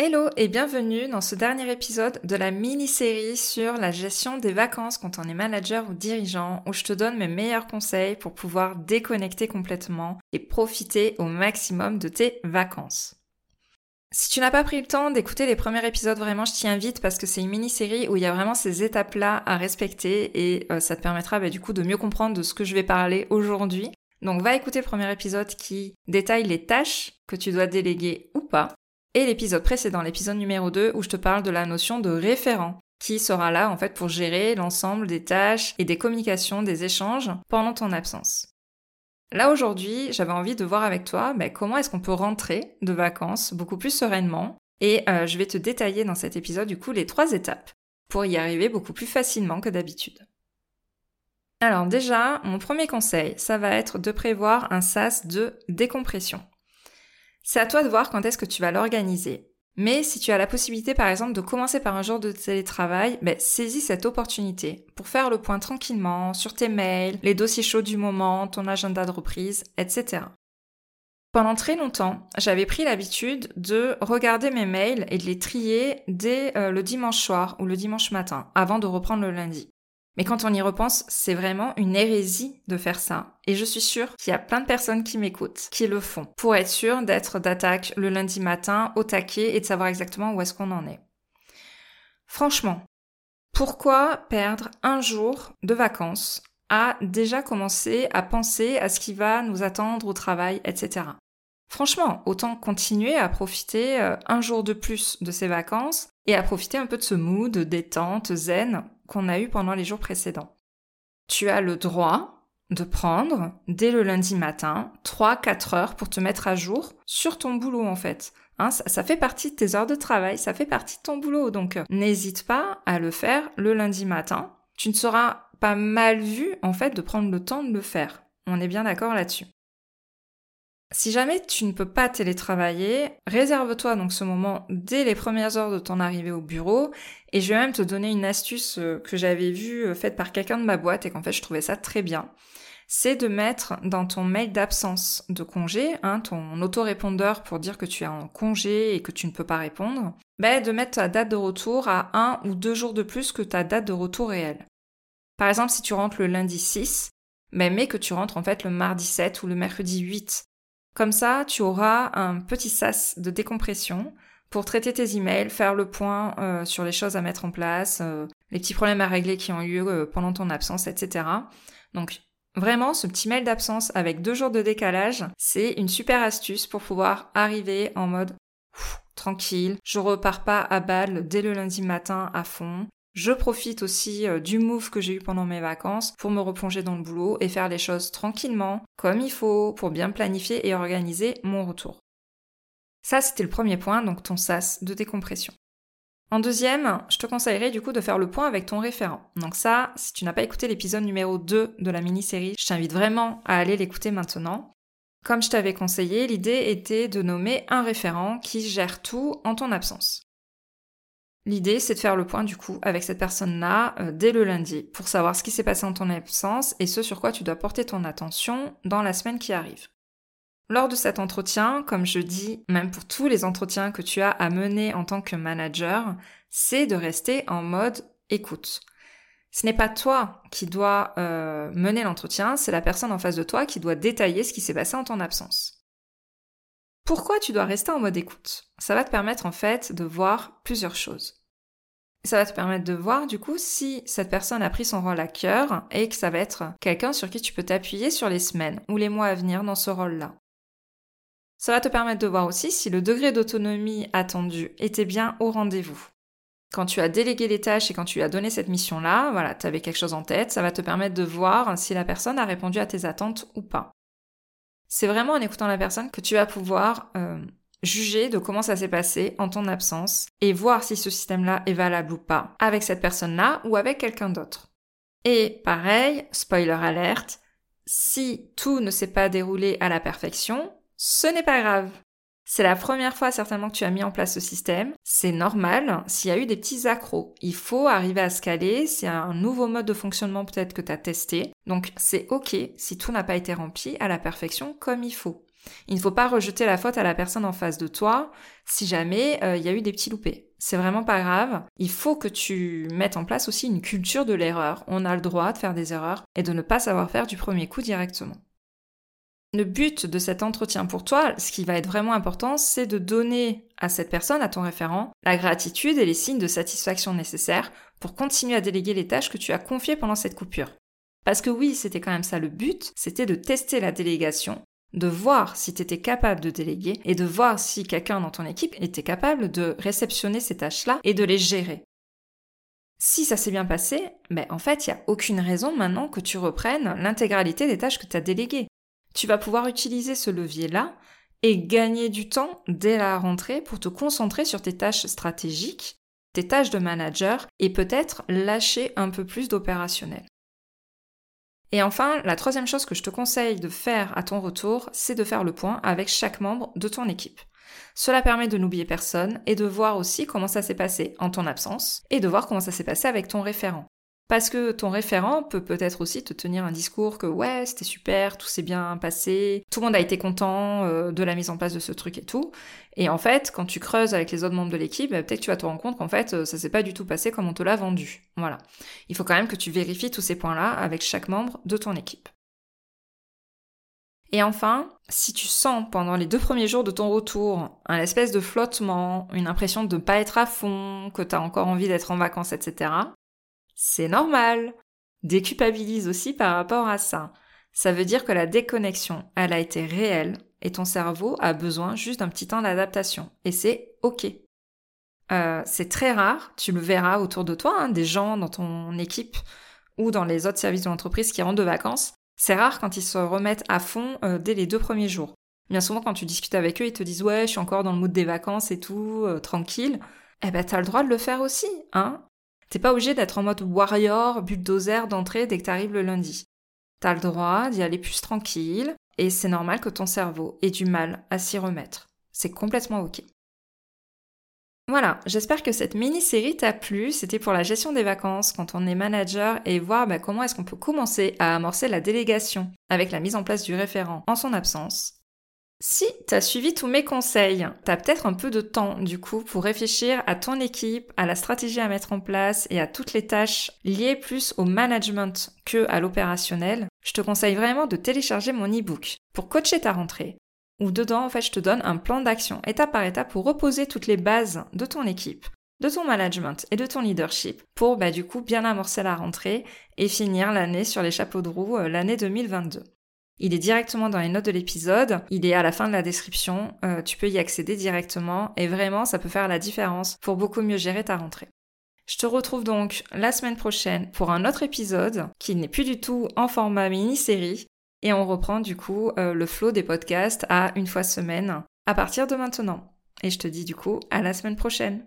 Hello et bienvenue dans ce dernier épisode de la mini-série sur la gestion des vacances quand on est manager ou dirigeant où je te donne mes meilleurs conseils pour pouvoir déconnecter complètement et profiter au maximum de tes vacances. Si tu n'as pas pris le temps d'écouter les premiers épisodes, vraiment, je t'y invite parce que c'est une mini-série où il y a vraiment ces étapes-là à respecter et euh, ça te permettra bah, du coup de mieux comprendre de ce que je vais parler aujourd'hui. Donc va écouter le premier épisode qui détaille les tâches que tu dois déléguer ou pas et l'épisode précédent, l'épisode numéro 2, où je te parle de la notion de référent, qui sera là en fait pour gérer l'ensemble des tâches et des communications, des échanges pendant ton absence. Là aujourd'hui, j'avais envie de voir avec toi ben, comment est-ce qu'on peut rentrer de vacances beaucoup plus sereinement et euh, je vais te détailler dans cet épisode du coup les trois étapes pour y arriver beaucoup plus facilement que d'habitude. Alors déjà, mon premier conseil, ça va être de prévoir un sas de décompression. C'est à toi de voir quand est-ce que tu vas l'organiser. Mais si tu as la possibilité par exemple de commencer par un jour de télétravail, ben, saisis cette opportunité pour faire le point tranquillement sur tes mails, les dossiers chauds du moment, ton agenda de reprise, etc. Pendant très longtemps, j'avais pris l'habitude de regarder mes mails et de les trier dès euh, le dimanche soir ou le dimanche matin, avant de reprendre le lundi. Mais quand on y repense, c'est vraiment une hérésie de faire ça. Et je suis sûre qu'il y a plein de personnes qui m'écoutent, qui le font, pour être sûr d'être d'attaque le lundi matin au taquet et de savoir exactement où est-ce qu'on en est. Franchement, pourquoi perdre un jour de vacances à déjà commencer à penser à ce qui va nous attendre au travail, etc. Franchement, autant continuer à profiter euh, un jour de plus de ces vacances et à profiter un peu de ce mood détente, zen qu'on a eu pendant les jours précédents. Tu as le droit de prendre, dès le lundi matin, 3-4 heures pour te mettre à jour sur ton boulot en fait. Hein, ça, fait partie de tes heures de travail, ça fait partie de ton boulot, donc euh, n'hésite pas à le faire le lundi matin. Tu ne seras pas mal vu en fait de prendre le temps de le faire. On est bien d'accord là-dessus. Si jamais tu ne peux pas télétravailler, réserve-toi donc ce moment dès les premières heures de ton arrivée au bureau et je vais même te donner une astuce euh, que j'avais vue euh, faite par quelqu'un de ma boîte et qu'en fait je trouvais ça très bien. C'est de mettre dans ton mail d'absence de congé, hein, ton autorépondeur pour dire que tu es en congé et que tu ne peux pas répondre, ben, de mettre ta date de retour à un ou deux jours de plus que ta date de retour réelle. Par exemple, si tu rentres le lundi 6, ben, mais que tu rentres en fait le mardi 7 ou le mercredi 8 comme ça, tu auras un petit sas de décompression pour traiter tes emails, faire le point euh, sur les choses à mettre en place, euh, les petits problèmes à régler qui ont eu euh, pendant ton absence, etc. Donc vraiment, ce petit mail d'absence avec deux jours de décalage, c'est une super astuce pour pouvoir arriver en mode tranquille. Je repars pas à balle dès le lundi matin à fond. Je profite aussi euh, du move que j'ai eu pendant mes vacances pour me replonger dans le boulot et faire les choses tranquillement, comme il faut, pour bien planifier et organiser mon retour. Ça, c'était le premier point, donc ton sas de décompression. En deuxième, je te conseillerais du coup de faire le point avec ton référent. Donc ça, si tu n'as pas écouté l'épisode numéro 2 de la mini-série, je t'invite vraiment à aller l'écouter maintenant. Comme je t'avais conseillé, l'idée était de nommer un référent qui gère tout en ton absence. L'idée, c'est de faire le point du coup avec cette personne-là euh, dès le lundi pour savoir ce qui s'est passé en ton absence et ce sur quoi tu dois porter ton attention dans la semaine qui arrive. Lors de cet entretien, comme je dis, même pour tous les entretiens que tu as à mener en tant que manager, c'est de rester en mode écoute. Ce n'est pas toi qui dois euh, mener l'entretien, c'est la personne en face de toi qui doit détailler ce qui s'est passé en ton absence. Pourquoi tu dois rester en mode écoute? Ça va te permettre en fait de voir plusieurs choses. Ça va te permettre de voir du coup si cette personne a pris son rôle à cœur et que ça va être quelqu'un sur qui tu peux t'appuyer sur les semaines ou les mois à venir dans ce rôle-là. Ça va te permettre de voir aussi si le degré d'autonomie attendu était bien au rendez-vous. Quand tu as délégué les tâches et quand tu as donné cette mission-là, voilà, tu avais quelque chose en tête, ça va te permettre de voir si la personne a répondu à tes attentes ou pas. C'est vraiment en écoutant la personne que tu vas pouvoir euh, juger de comment ça s'est passé en ton absence et voir si ce système-là est valable ou pas avec cette personne-là ou avec quelqu'un d'autre. Et pareil, spoiler alerte, si tout ne s'est pas déroulé à la perfection, ce n'est pas grave. C'est la première fois certainement que tu as mis en place ce système. C'est normal s'il y a eu des petits accros. Il faut arriver à se caler. C'est un nouveau mode de fonctionnement peut-être que tu as testé. Donc c'est ok si tout n'a pas été rempli à la perfection comme il faut. Il ne faut pas rejeter la faute à la personne en face de toi si jamais euh, il y a eu des petits loupés. C'est vraiment pas grave. Il faut que tu mettes en place aussi une culture de l'erreur. On a le droit de faire des erreurs et de ne pas savoir faire du premier coup directement. Le but de cet entretien pour toi, ce qui va être vraiment important, c'est de donner à cette personne, à ton référent, la gratitude et les signes de satisfaction nécessaires pour continuer à déléguer les tâches que tu as confiées pendant cette coupure. Parce que oui, c'était quand même ça le but, c'était de tester la délégation, de voir si tu étais capable de déléguer et de voir si quelqu'un dans ton équipe était capable de réceptionner ces tâches-là et de les gérer. Si ça s'est bien passé, ben en fait, il n'y a aucune raison maintenant que tu reprennes l'intégralité des tâches que tu as déléguées tu vas pouvoir utiliser ce levier-là et gagner du temps dès la rentrée pour te concentrer sur tes tâches stratégiques, tes tâches de manager et peut-être lâcher un peu plus d'opérationnel. Et enfin, la troisième chose que je te conseille de faire à ton retour, c'est de faire le point avec chaque membre de ton équipe. Cela permet de n'oublier personne et de voir aussi comment ça s'est passé en ton absence et de voir comment ça s'est passé avec ton référent. Parce que ton référent peut peut-être aussi te tenir un discours que ouais, c'était super, tout s'est bien passé, tout le monde a été content euh, de la mise en place de ce truc et tout. Et en fait, quand tu creuses avec les autres membres de l'équipe, bah, peut-être tu vas te rendre compte qu'en fait, euh, ça s'est pas du tout passé comme on te l'a vendu. Voilà. Il faut quand même que tu vérifies tous ces points-là avec chaque membre de ton équipe. Et enfin, si tu sens pendant les deux premiers jours de ton retour un espèce de flottement, une impression de ne pas être à fond, que tu as encore envie d'être en vacances, etc., c'est normal. Déculpabilise aussi par rapport à ça. Ça veut dire que la déconnexion, elle a été réelle et ton cerveau a besoin juste d'un petit temps d'adaptation. Et c'est ok. Euh, c'est très rare, tu le verras autour de toi, hein, des gens dans ton équipe ou dans les autres services de l'entreprise qui rentrent de vacances. C'est rare quand ils se remettent à fond euh, dès les deux premiers jours. Bien souvent, quand tu discutes avec eux, ils te disent ouais, je suis encore dans le mood des vacances et tout, euh, tranquille. Eh ben, t'as le droit de le faire aussi, hein. T'es pas obligé d'être en mode warrior, bulldozer d'entrée dès que t'arrives le lundi. T'as le droit d'y aller plus tranquille, et c'est normal que ton cerveau ait du mal à s'y remettre. C'est complètement ok. Voilà, j'espère que cette mini-série t'a plu. C'était pour la gestion des vacances quand on est manager et voir bah, comment est-ce qu'on peut commencer à amorcer la délégation avec la mise en place du référent en son absence. Si tu as suivi tous mes conseils, tu as peut-être un peu de temps du coup pour réfléchir à ton équipe, à la stratégie à mettre en place et à toutes les tâches liées plus au management que à l'opérationnel, je te conseille vraiment de télécharger mon e-book pour coacher ta rentrée. Où dedans, en fait, je te donne un plan d'action étape par étape pour reposer toutes les bases de ton équipe, de ton management et de ton leadership pour bah, du coup bien amorcer la rentrée et finir l'année sur les chapeaux de roue euh, l'année 2022. Il est directement dans les notes de l'épisode, il est à la fin de la description, euh, tu peux y accéder directement et vraiment ça peut faire la différence pour beaucoup mieux gérer ta rentrée. Je te retrouve donc la semaine prochaine pour un autre épisode qui n'est plus du tout en format mini-série et on reprend du coup euh, le flow des podcasts à une fois semaine à partir de maintenant. Et je te dis du coup à la semaine prochaine.